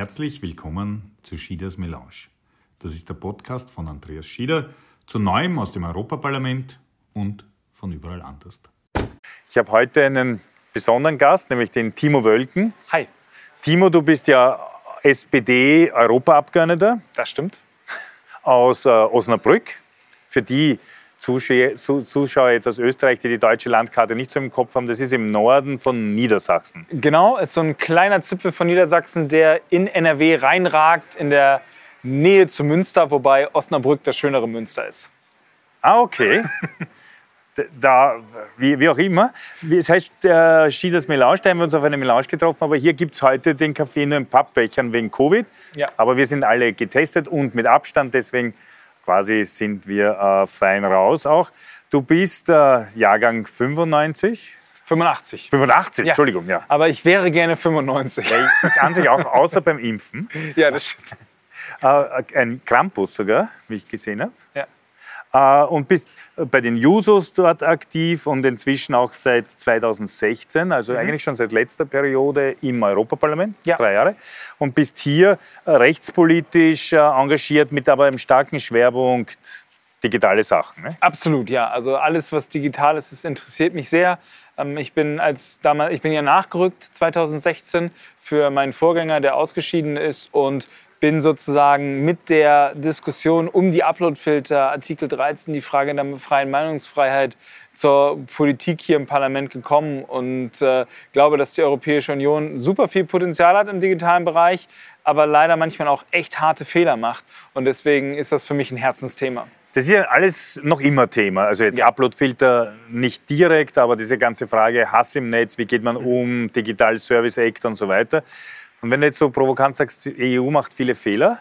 Herzlich willkommen zu Schieders Melange. Das ist der Podcast von Andreas Schieder zu Neuem aus dem Europaparlament und von überall anders. Ich habe heute einen besonderen Gast, nämlich den Timo Wölken. Hi. Timo, du bist ja SPD-Europaabgeordneter. Das stimmt. Aus äh, Osnabrück. Für die Zuschauer jetzt aus Österreich, die die deutsche Landkarte nicht so im Kopf haben, das ist im Norden von Niedersachsen. Genau, ist so ein kleiner Zipfel von Niedersachsen, der in NRW reinragt, in der Nähe zu Münster, wobei Osnabrück das schönere Münster ist. Ah, okay. da, wie, wie, auch immer. Es heißt äh, Schieders Melange, da haben wir uns auf eine Melange getroffen, aber hier gibt es heute den Kaffee nur in Pappbechern wegen Covid. Ja. Aber wir sind alle getestet und mit Abstand, deswegen quasi sind wir äh, fein raus auch. Du bist äh, Jahrgang 95. 85. 85, ja. Entschuldigung, ja. Aber ich wäre gerne 95. Ja, ich an sich auch, außer beim Impfen. Ja, das stimmt. Äh, ein Krampus sogar, wie ich gesehen habe. Ja. Äh, und bist bei den Jusos dort aktiv und inzwischen auch seit 2016, also mhm. eigentlich schon seit letzter Periode im Europaparlament, ja. drei Jahre, und bist hier rechtspolitisch äh, engagiert mit aber einem starken Schwerpunkt digitale Sachen. Ne? Absolut, ja. Also alles, was digital ist, das interessiert mich sehr. Ähm, ich bin, als damals, ich bin ja nachgerückt 2016 für meinen Vorgänger, der ausgeschieden ist und bin sozusagen mit der Diskussion um die Uploadfilter, Artikel 13, die Frage der freien Meinungsfreiheit zur Politik hier im Parlament gekommen und äh, glaube, dass die Europäische Union super viel Potenzial hat im digitalen Bereich, aber leider manchmal auch echt harte Fehler macht. Und deswegen ist das für mich ein Herzensthema. Das ist ja alles noch immer Thema. Also jetzt ja. Uploadfilter nicht direkt, aber diese ganze Frage Hass im Netz, wie geht man um, Digital Service Act und so weiter. Und wenn du jetzt so provokant sagst, die EU macht viele Fehler,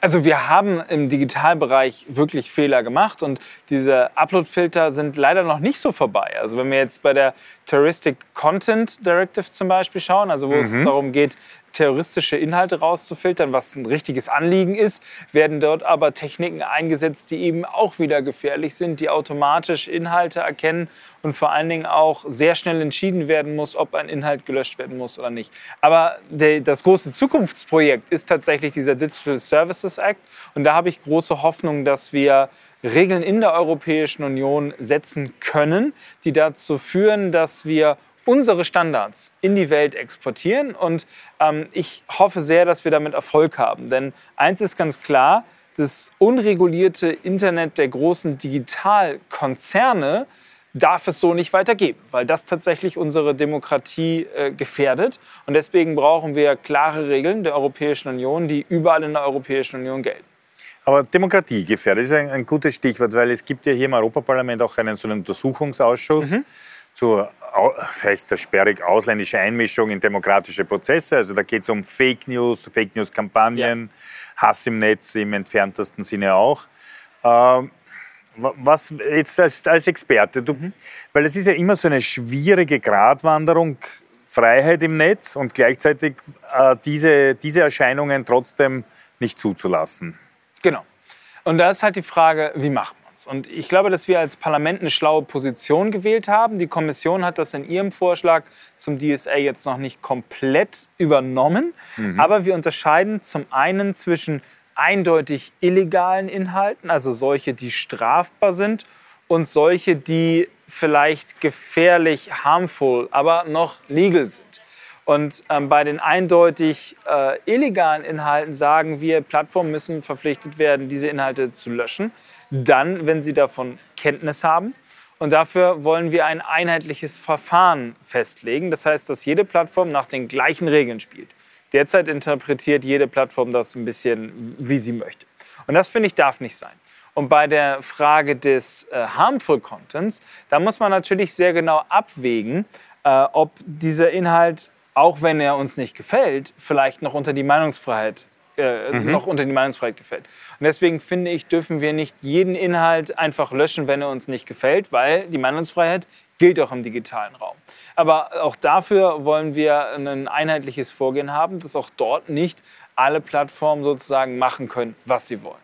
also wir haben im Digitalbereich wirklich Fehler gemacht und diese Upload-Filter sind leider noch nicht so vorbei. Also wenn wir jetzt bei der Terroristic Content Directive zum Beispiel schauen, also wo mhm. es darum geht, terroristische Inhalte rauszufiltern, was ein richtiges Anliegen ist, werden dort aber Techniken eingesetzt, die eben auch wieder gefährlich sind, die automatisch Inhalte erkennen und vor allen Dingen auch sehr schnell entschieden werden muss, ob ein Inhalt gelöscht werden muss oder nicht. Aber der, das große Zukunftsprojekt ist tatsächlich dieser Digital Services Act und da habe ich große Hoffnung, dass wir Regeln in der Europäischen Union setzen können, die dazu führen, dass wir unsere Standards in die Welt exportieren. Und ähm, ich hoffe sehr, dass wir damit Erfolg haben. Denn eins ist ganz klar, das unregulierte Internet der großen Digitalkonzerne darf es so nicht weitergeben, weil das tatsächlich unsere Demokratie äh, gefährdet. Und deswegen brauchen wir klare Regeln der Europäischen Union, die überall in der Europäischen Union gelten. Aber Demokratie gefährdet ist ein, ein gutes Stichwort, weil es gibt ja hier im Europaparlament auch einen so einen Untersuchungsausschuss. Mhm zur, heißt das sperrig, ausländische Einmischung in demokratische Prozesse. Also da geht es um Fake News, Fake News-Kampagnen, ja. Hass im Netz im entferntesten Sinne auch. Ähm, was jetzt als, als Experte, du, mhm. weil es ist ja immer so eine schwierige Gratwanderung, Freiheit im Netz und gleichzeitig äh, diese, diese Erscheinungen trotzdem nicht zuzulassen. Genau. Und da ist halt die Frage, wie macht man Standards. Und ich glaube, dass wir als Parlament eine schlaue Position gewählt haben. Die Kommission hat das in ihrem Vorschlag zum DSA jetzt noch nicht komplett übernommen. Mhm. Aber wir unterscheiden zum einen zwischen eindeutig illegalen Inhalten, also solche, die strafbar sind, und solche, die vielleicht gefährlich, harmful, aber noch legal sind. Und ähm, bei den eindeutig äh, illegalen Inhalten sagen wir, Plattformen müssen verpflichtet werden, diese Inhalte zu löschen dann, wenn sie davon Kenntnis haben. Und dafür wollen wir ein einheitliches Verfahren festlegen. Das heißt, dass jede Plattform nach den gleichen Regeln spielt. Derzeit interpretiert jede Plattform das ein bisschen, wie sie möchte. Und das, finde ich, darf nicht sein. Und bei der Frage des äh, Harmful Contents, da muss man natürlich sehr genau abwägen, äh, ob dieser Inhalt, auch wenn er uns nicht gefällt, vielleicht noch unter die Meinungsfreiheit äh, mhm. noch unter die Meinungsfreiheit gefällt. Und deswegen finde ich, dürfen wir nicht jeden Inhalt einfach löschen, wenn er uns nicht gefällt, weil die Meinungsfreiheit gilt auch im digitalen Raum. Aber auch dafür wollen wir ein einheitliches Vorgehen haben, dass auch dort nicht alle Plattformen sozusagen machen können, was sie wollen.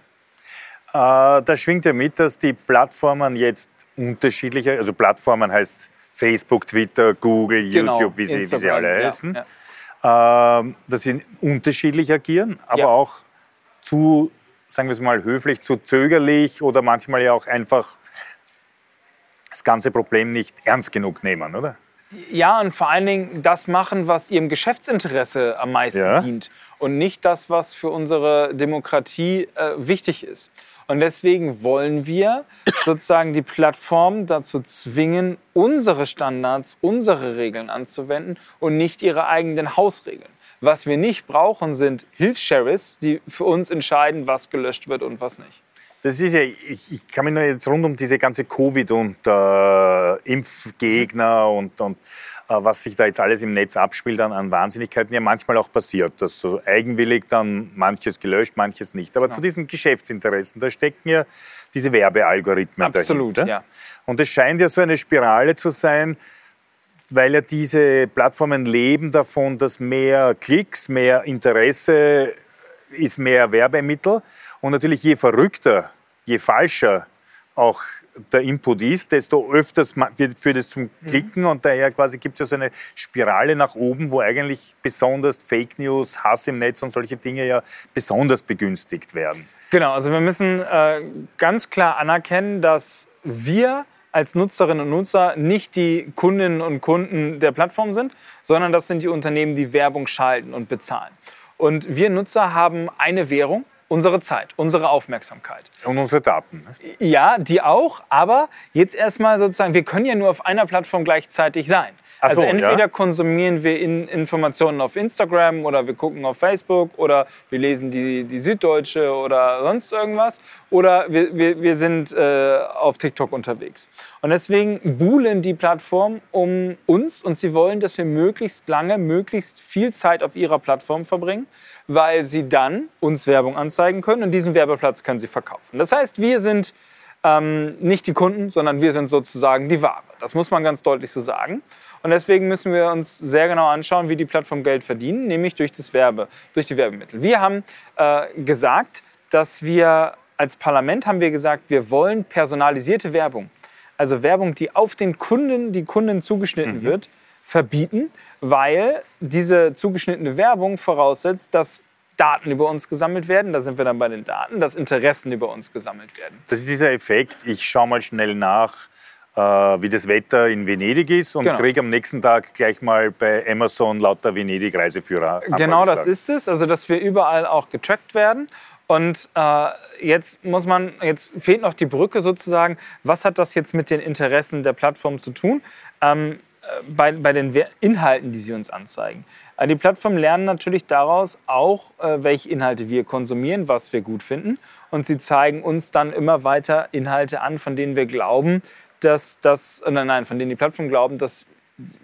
Äh, da schwingt ja mit, dass die Plattformen jetzt unterschiedliche, also Plattformen heißt Facebook, Twitter, Google, genau, YouTube, wie sie, wie sie alle heißen. Ja, ja dass sie unterschiedlich agieren, aber Ja. auch zu, sagen wir es mal, höflich, zu zögerlich oder manchmal ja auch einfach das ganze Problem nicht ernst genug nehmen, oder? Ja, und vor allen Dingen das machen, was ihrem Geschäftsinteresse am meisten Ja. dient und nicht das, was für unsere Demokratie äh, wichtig ist. Und deswegen wollen wir sozusagen die Plattform dazu zwingen, unsere Standards, unsere Regeln anzuwenden und nicht ihre eigenen Hausregeln. Was wir nicht brauchen, sind Hilfs-Sheriffs, die für uns entscheiden, was gelöscht wird und was nicht. Das ist ja, ich, ich kann mich nur jetzt rund um diese ganze Covid und äh, Impfgegner und, und was sich da jetzt alles im Netz abspielt an, an Wahnsinnigkeiten, ja manchmal auch passiert, dass so eigenwillig dann manches gelöscht, manches nicht. Aber zu diesen Geschäftsinteressen, da stecken ja diese Werbealgorithmen Absolut, dahinter. ja. Und es scheint ja so eine Spirale zu sein, weil ja diese Plattformen leben davon, dass mehr Klicks, mehr Interesse ist mehr Werbemittel. Und natürlich je verrückter, je falscher auch der Input ist, desto öfters wird- führt es zum Klicken und daher quasi gibt es ja so eine Spirale nach oben, wo eigentlich besonders Fake News, Hass im Netz und solche Dinge ja besonders begünstigt werden. Genau, also wir müssen äh, ganz klar anerkennen, dass wir als Nutzerinnen und Nutzer nicht die Kundinnen und Kunden der Plattform sind, sondern das sind die Unternehmen, die Werbung schalten und bezahlen. Und wir Nutzer haben eine Währung, unsere Zeit, unsere Aufmerksamkeit. Und unsere Daten. ne? Ja, die auch, aber jetzt erstmal sozusagen, wir können ja nur auf einer Plattform gleichzeitig sein. Also so, entweder ja. konsumieren wir in Informationen auf Instagram oder wir gucken auf Facebook oder wir lesen die, die Süddeutsche oder sonst irgendwas oder wir, wir, wir sind äh, auf TikTok unterwegs. Und deswegen buhlen die Plattformen um uns und sie wollen, dass wir möglichst lange, möglichst viel Zeit auf ihrer Plattform verbringen, weil sie dann uns Werbung anzeigen können und diesen Werbeplatz können sie verkaufen. Das heißt, wir sind ähm, nicht die Kunden, sondern wir sind sozusagen die Ware. Das muss man ganz deutlich so sagen. Und deswegen müssen wir uns sehr genau anschauen, wie die Plattformen Geld verdienen, nämlich durch das Werbe, durch die Werbemittel. Wir haben äh, gesagt, dass wir als Parlament haben wir gesagt, wir wollen personalisierte Werbung, also Werbung, die auf den Kunden, die Kunden zugeschnitten wird, verbieten, weil diese zugeschnittene Werbung voraussetzt, dass Daten über uns gesammelt werden. Da sind wir dann bei den Daten, dass Interessen über uns gesammelt werden. Das ist dieser Effekt, ich schaue mal schnell nach, wie das Wetter in Venedig ist und Genau. kriege am nächsten Tag gleich mal bei Amazon lauter Venedig-Reiseführer. Genau das ist es, also dass wir überall auch getrackt werden. Und äh, jetzt muss man, jetzt fehlt noch die Brücke sozusagen. Was hat das jetzt mit den Interessen der Plattform zu tun? Ähm, äh, bei, bei den Inhalten, die sie uns anzeigen. Äh, die Plattformen lernen natürlich daraus auch, äh, welche Inhalte wir konsumieren, was wir gut finden. Und sie zeigen uns dann immer weiter Inhalte an, von denen wir glauben, dass das, äh, nein, nein, von denen die Plattformen glauben, dass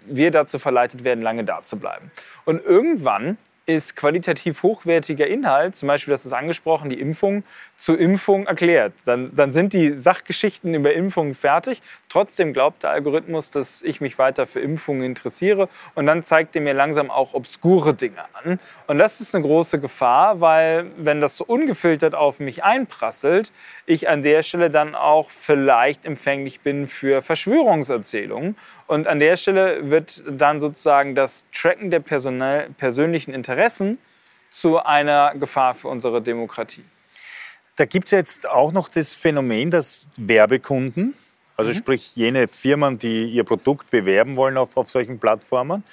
wir dazu verleitet werden, lange da zu bleiben. Und irgendwann ist qualitativ hochwertiger Inhalt, zum Beispiel, das ist angesprochen, die Impfung, zur Impfung erklärt. Dann, dann sind die Sachgeschichten über Impfungen fertig. Trotzdem glaubt der Algorithmus, dass ich mich weiter für Impfungen interessiere. Und dann zeigt er mir langsam auch obskure Dinge an. Und das ist eine große Gefahr, weil wenn das so ungefiltert auf mich einprasselt, ich an der Stelle dann auch vielleicht empfänglich bin für Verschwörungserzählungen. Und an der Stelle wird dann sozusagen das Tracken der personell, persönlichen Interessen zu einer Gefahr für unsere Demokratie. Da gibt es jetzt auch noch das Phänomen, dass Werbekunden, also sprich jene Firmen, die ihr Produkt bewerben wollen auf, auf solchen Plattformen,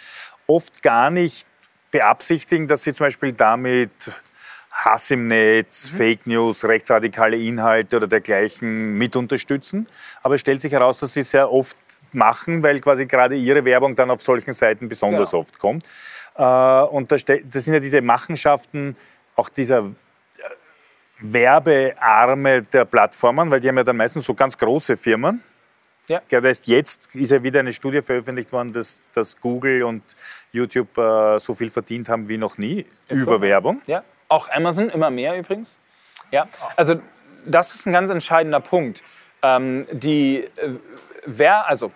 oft gar nicht beabsichtigen, dass sie zum Beispiel damit Hass im Netz, Fake News, rechtsradikale Inhalte oder dergleichen mit unterstützen. Aber es stellt sich heraus, dass sie sehr oft machen, weil quasi gerade ihre Werbung dann auf solchen Seiten besonders Genau. oft kommt. Äh, Und das sind ja diese Machenschaften, auch dieser Werbearme der Plattformen, weil die haben ja dann meistens so ganz große Firmen. Ja. Das heißt, jetzt ist ja wieder eine Studie veröffentlicht worden, dass, dass Google und YouTube äh, so viel verdient haben wie noch nie über so. Werbung. Ja, auch Amazon immer mehr übrigens. Ja, also das ist ein ganz entscheidender Punkt. Ähm, die, äh, wer, also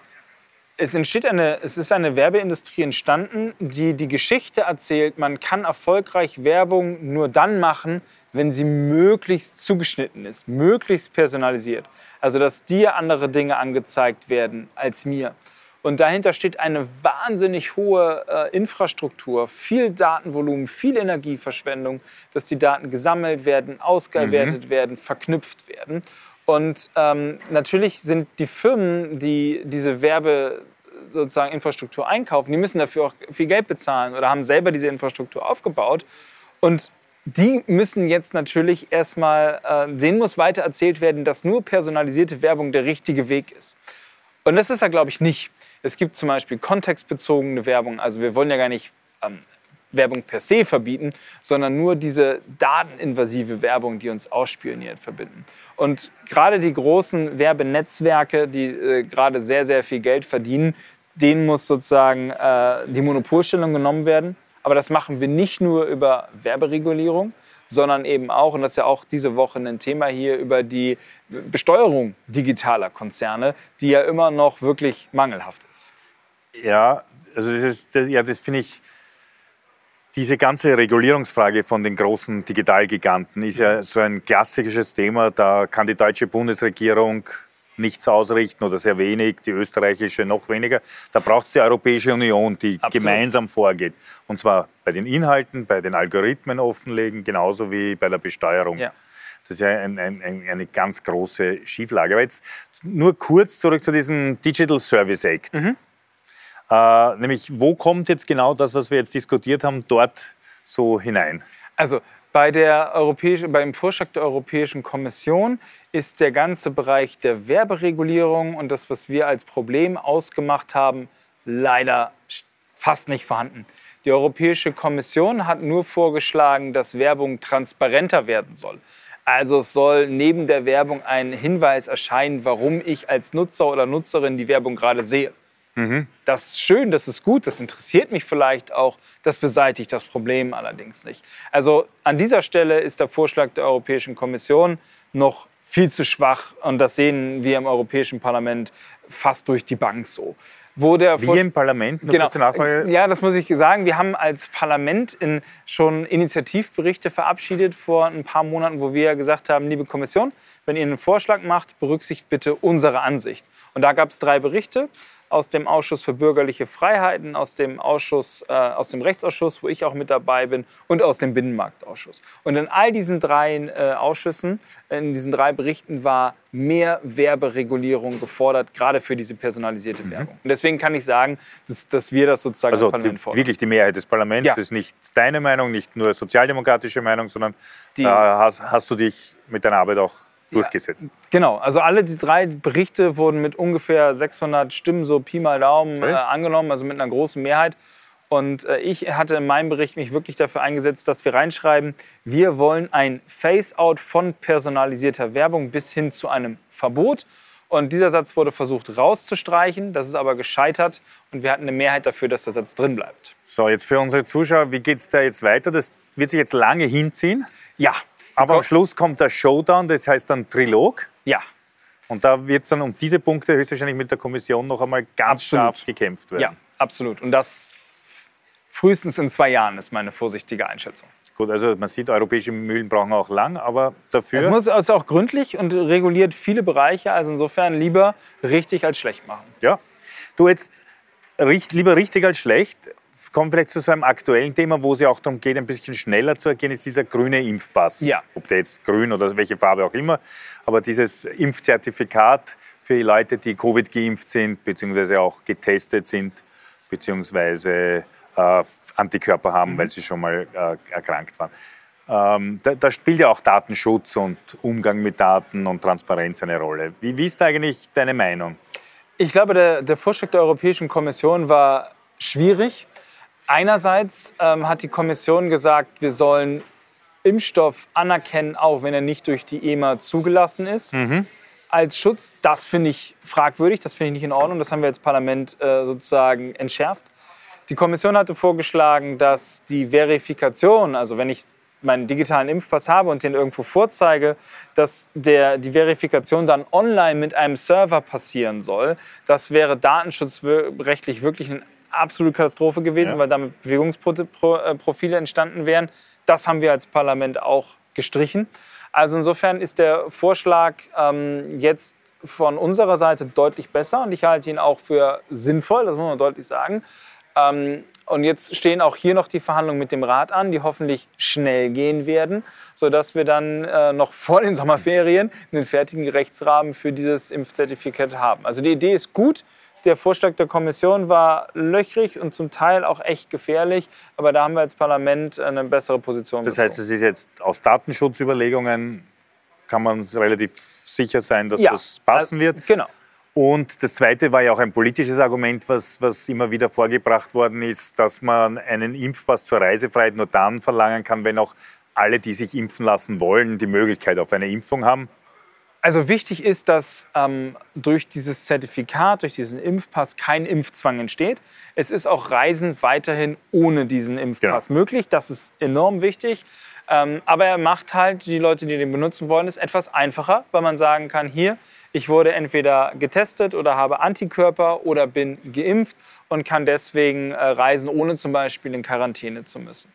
es entsteht eine, es ist eine Werbeindustrie entstanden, die die Geschichte erzählt, man kann erfolgreich Werbung nur dann machen, wenn sie möglichst zugeschnitten ist, möglichst personalisiert. Also dass dir andere Dinge angezeigt werden als mir. Und dahinter steht eine wahnsinnig hohe äh, Infrastruktur, viel Datenvolumen, viel Energieverschwendung, dass die Daten gesammelt werden, ausgewertet mhm. werden, verknüpft werden. Und ähm, natürlich sind die Firmen, die diese Werbe sozusagen Infrastruktur einkaufen, die müssen dafür auch viel Geld bezahlen oder haben selber diese Infrastruktur aufgebaut. Und die müssen jetzt natürlich erstmal, äh, denen muss weiter erzählt werden, dass nur personalisierte Werbung der richtige Weg ist. Und das ist er, glaube ich, nicht. Es gibt zum Beispiel kontextbezogene Werbung. Also wir wollen ja gar nicht ähm, Werbung per se verbieten, sondern nur diese dateninvasive Werbung, die uns ausspioniert, verbinden. Und gerade die großen Werbenetzwerke, die äh, gerade sehr, sehr viel Geld verdienen, denen muss sozusagen äh, die Monopolstellung genommen werden. Aber das machen wir nicht nur über Werberegulierung, sondern eben auch, und das ist ja auch diese Woche ein Thema hier, über die Besteuerung digitaler Konzerne, die ja immer noch wirklich mangelhaft ist. Ja, also das, ist, das, ja, das finde ich, diese ganze Regulierungsfrage von den großen Digitalgiganten ist ja so ein klassisches Thema. Da kann die deutsche Bundesregierung nichts ausrichten oder sehr wenig, die österreichische noch weniger. Da braucht es die Europäische Union, die Absolut. gemeinsam vorgeht. Und zwar bei den Inhalten, bei den Algorithmen offenlegen, genauso wie bei der Besteuerung. Ja. Das ist ja ein, ein, eine ganz große Schieflage. Aber jetzt nur kurz zurück zu diesem Digital Service Act. Mhm. Äh, nämlich, wo kommt jetzt genau das, was wir jetzt diskutiert haben, dort so hinein? Also bei der Europäische, beim Vorschlag der Europäischen Kommission ist der ganze Bereich der Werberegulierung und das, was wir als Problem ausgemacht haben, leider fast nicht vorhanden. Die Europäische Kommission hat nur vorgeschlagen, dass Werbung transparenter werden soll. Also es soll neben der Werbung ein Hinweis erscheinen, warum ich als Nutzer oder Nutzerin die Werbung gerade sehe. Mhm. Das ist schön, das ist gut, das interessiert mich vielleicht auch. Das beseitigt das Problem allerdings nicht. Also an dieser Stelle ist der Vorschlag der Europäischen Kommission noch viel zu schwach und das sehen wir im Europäischen Parlament fast durch die Bank so. Wo der Wie im Parlament? Genau. Ja, das muss ich sagen. Wir haben als Parlament in schon Initiativberichte verabschiedet vor ein paar Monaten, wo wir gesagt haben, liebe Kommission, wenn ihr einen Vorschlag macht, berücksichtigt bitte unsere Ansicht. Und da gab es drei Berichte aus dem Ausschuss für bürgerliche Freiheiten, aus dem, Ausschuss, äh, aus dem Rechtsausschuss, wo ich auch mit dabei bin, und aus dem Binnenmarktausschuss. Und in all diesen drei äh, Ausschüssen, in diesen drei Berichten war mehr Werberegulierung gefordert, gerade für diese personalisierte mhm. Werbung. Und deswegen kann ich sagen, dass, dass wir das sozusagen also als Parlament fordern. Wirklich die Mehrheit des Parlaments ja. ist nicht deine Meinung, nicht nur sozialdemokratische Meinung, sondern da hast, hast du dich mit deiner Arbeit auch durchgesetzt. Genau, also alle die drei Berichte wurden mit ungefähr 600 Stimmen, so Pi mal Daumen, okay. äh, angenommen, also mit einer großen Mehrheit. Und äh, ich hatte in meinem Bericht mich wirklich dafür eingesetzt, dass wir reinschreiben, wir wollen ein Face-out von personalisierter Werbung bis hin zu einem Verbot. Und dieser Satz wurde versucht rauszustreichen, das ist aber gescheitert und wir hatten eine Mehrheit dafür, dass der Satz drin bleibt. So, jetzt für unsere Zuschauer, wie geht es da jetzt weiter? Das wird sich jetzt lange hinziehen. Ja, aber am Schluss kommt der Showdown, das heißt dann Trilog. Ja. Und da wird es dann um diese Punkte höchstwahrscheinlich mit der Kommission noch einmal ganz absolut. scharf gekämpft werden. Ja, absolut. Und das frühestens in zwei Jahren ist meine vorsichtige Einschätzung. Gut, also man sieht, europäische Mühlen brauchen auch lang, aber dafür. Es muss also auch gründlich und reguliert viele Bereiche. Also insofern lieber richtig als schlecht machen. Ja. Du jetzt lieber richtig als schlecht kommen vielleicht zu so einem aktuellen Thema, wo es ja auch darum geht, ein bisschen schneller zu ergehen, ist dieser grüne Impfpass. Ja. Ob der jetzt grün oder welche Farbe auch immer. Aber dieses Impfzertifikat für die Leute, die Covid geimpft sind, beziehungsweise auch getestet sind, beziehungsweise äh, Antikörper haben, mhm. weil sie schon mal äh, erkrankt waren. Ähm, da, da, spielt ja auch Datenschutz und Umgang mit Daten und Transparenz eine Rolle. Wie, wie ist da eigentlich deine Meinung? Ich glaube, der, der Vorschlag der Europäischen Kommission war schwierig. Einerseits ähm, hat die Kommission gesagt, wir sollen Impfstoff anerkennen, auch wenn er nicht durch die EMA zugelassen ist. Mhm. Als Schutz, das finde ich fragwürdig, das finde ich nicht in Ordnung. Das haben wir als Parlament äh, sozusagen entschärft. Die Kommission hatte vorgeschlagen, dass die Verifikation, also wenn ich meinen digitalen Impfpass habe und den irgendwo vorzeige, dass der, die Verifikation dann online mit einem Server passieren soll. Das wäre datenschutzrechtlich wirklich ein absolute Katastrophe gewesen, ja. weil damit Bewegungsprofile entstanden wären. Das haben wir als Parlament auch gestrichen. Also insofern ist der Vorschlag ähm, jetzt von unserer Seite deutlich besser und ich halte ihn auch für sinnvoll, das muss man deutlich sagen. Ähm, und jetzt stehen auch hier noch die Verhandlungen mit dem Rat an, die hoffentlich schnell gehen werden, sodass wir dann äh, noch vor den Sommerferien einen fertigen Rechtsrahmen für dieses Impfzertifikat haben. Also die Idee ist gut. Der Vorschlag der Kommission war löchrig und zum Teil auch echt gefährlich, aber da haben wir als Parlament eine bessere Position. Das heißt, es ist jetzt aus Datenschutzüberlegungen kann man relativ sicher sein, dass ja, das passen wird. Genau. Und das Zweite war ja auch ein politisches Argument, was, was immer wieder vorgebracht worden ist, dass man einen Impfpass zur Reisefreiheit nur dann verlangen kann, wenn auch alle, die sich impfen lassen wollen, die Möglichkeit auf eine Impfung haben. Also wichtig ist, dass ähm, durch dieses Zertifikat, durch diesen Impfpass kein Impfzwang entsteht. Es ist auch Reisen weiterhin ohne diesen Impfpass genau. möglich. Das ist enorm wichtig. Ähm, aber er macht halt die Leute, die den benutzen wollen, es etwas einfacher, weil man sagen kann, hier, ich wurde entweder getestet oder habe Antikörper oder bin geimpft und kann deswegen äh, reisen, ohne zum Beispiel in Quarantäne zu müssen.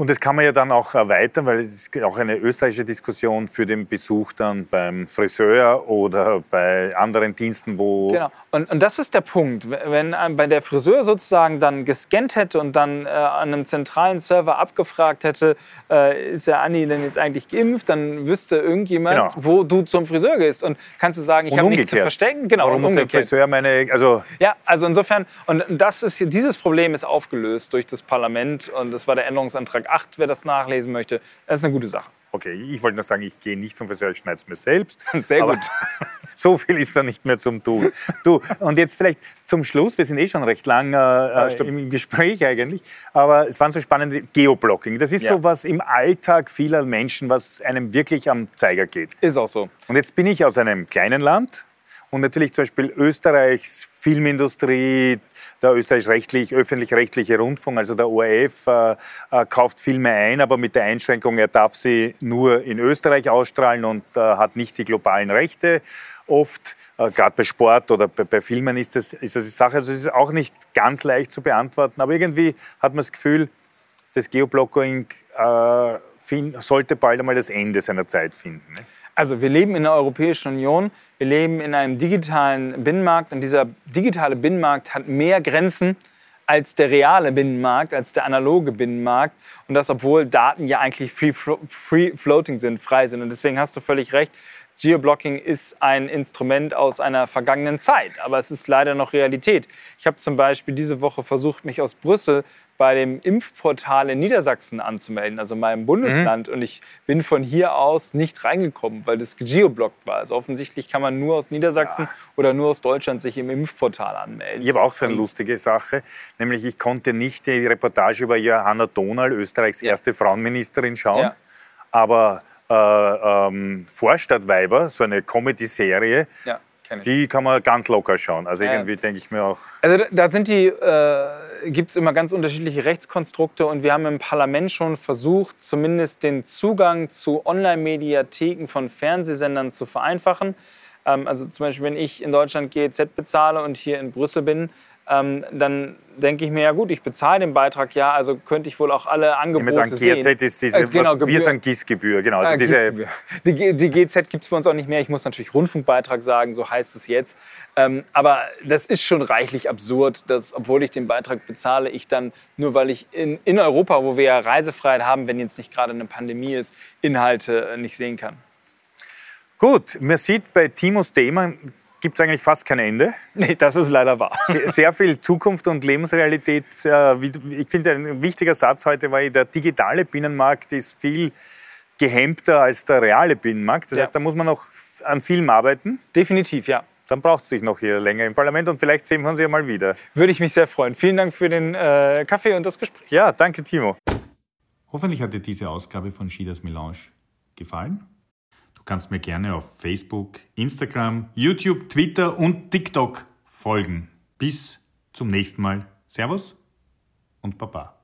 Und das kann man ja dann auch erweitern, weil es ist auch eine österreichische Diskussion für den Besuch dann beim Friseur oder bei anderen Diensten, wo. Genau. Und, und das ist der Punkt. Wenn bei der Friseur sozusagen dann gescannt hätte und dann äh, an einem zentralen Server abgefragt hätte, äh, ist der Anni denn jetzt eigentlich geimpft, dann wüsste irgendjemand, genau. wo du zum Friseur gehst. Und kannst du sagen, ich habe nichts zu verstecken. Genau. Warum muss der Friseur meine. Also ja, also insofern. Und das ist, dieses Problem ist aufgelöst durch das Parlament und das war der Änderungsantrag 8, wer das nachlesen möchte. Das ist eine gute Sache. Okay, ich wollte nur sagen, ich gehe nicht zum Friseur, ich schneide es mir selbst. Sehr gut. so viel ist da nicht mehr zum Tun. Du, und jetzt vielleicht zum Schluss, wir sind eh schon recht lang äh, äh im Gespräch eigentlich, aber es waren so spannende Geoblocking. Das ist ja. so was im Alltag vieler Menschen, was einem wirklich am Zeiger geht. Ist auch so. Und jetzt bin ich aus einem kleinen Land und natürlich zum Beispiel Österreichs Filmindustrie, der österreich-rechtlich, öffentlich-rechtliche Rundfunk, also der ORF, äh, äh, kauft Filme ein, aber mit der Einschränkung, er darf sie nur in Österreich ausstrahlen und äh, hat nicht die globalen Rechte. Oft, äh, gerade bei Sport oder bei, bei, Filmen ist das, ist das die Sache. Also es ist auch nicht ganz leicht zu beantworten, aber irgendwie hat man das Gefühl, das Geoblocking äh, sollte bald einmal das Ende seiner Zeit finden. Ne? Also wir leben in der Europäischen Union, wir leben in einem digitalen Binnenmarkt und dieser digitale Binnenmarkt hat mehr Grenzen als der reale Binnenmarkt, als der analoge Binnenmarkt. Und das, obwohl Daten ja eigentlich free, free floating sind, frei sind. Und deswegen hast du völlig recht. Geoblocking ist ein Instrument aus einer vergangenen Zeit, aber es ist leider noch Realität. Ich habe zum Beispiel diese Woche versucht, mich aus Brüssel bei dem Impfportal in Niedersachsen anzumelden, also meinem Bundesland. Mhm. Und ich bin von hier aus nicht reingekommen, weil das geoblockt war. Also offensichtlich kann man nur aus Niedersachsen ja. oder nur aus Deutschland sich im Impfportal anmelden. Ich habe auch so eine lustige Sache, nämlich ich konnte nicht die Reportage über Johanna Donal, Österreichs ja. erste Frauenministerin, schauen. Ja. Aber äh, ähm, Vorstadtweiber, so eine Comedy-Serie, ja, die kann man ganz locker schauen. Also irgendwie denke ich mir auch. Also da sind die, äh, gibt es immer ganz unterschiedliche Rechtskonstrukte und wir haben im Parlament schon versucht, zumindest den Zugang zu Online-Mediatheken von Fernsehsendern zu vereinfachen. Ähm, also zum Beispiel, wenn ich in Deutschland GEZ bezahle und hier in Brüssel bin, ähm, dann denke ich mir, ja gut, ich bezahle den Beitrag ja, also könnte ich wohl auch alle Angebote sagen, sehen. GZ ist diese, äh, genau, was, wir sagen GIS-Gebühr, genau. Also äh, diese die, die GZ gibt es bei uns auch nicht mehr. Ich muss natürlich Rundfunkbeitrag sagen, so heißt es jetzt. Ähm, aber das ist schon reichlich absurd, dass, obwohl ich den Beitrag bezahle, ich dann, nur weil ich in, in Europa, wo wir ja Reisefreiheit haben, wenn jetzt nicht gerade eine Pandemie ist, Inhalte äh, nicht sehen kann. Gut, man sieht bei Timos Thema gibt es eigentlich fast kein Ende. Nee, das ist leider wahr. Sehr viel Zukunft und Lebensrealität. Äh, ich finde, ein wichtiger Satz heute war, der digitale Binnenmarkt ist viel gehemmter als der reale Binnenmarkt. Das ja. heißt, da muss man noch an vielem arbeiten. Definitiv, ja. Dann braucht es sich noch hier länger im Parlament und vielleicht sehen wir uns ja mal wieder. Würde ich mich sehr freuen. Vielen Dank für den äh, Kaffee und das Gespräch. Ja, danke, Timo. Hoffentlich hat dir diese Ausgabe von Schieders Melange gefallen. Du kannst mir gerne auf Facebook, Instagram, YouTube, Twitter und TikTok folgen. Bis zum nächsten Mal. Servus und Baba.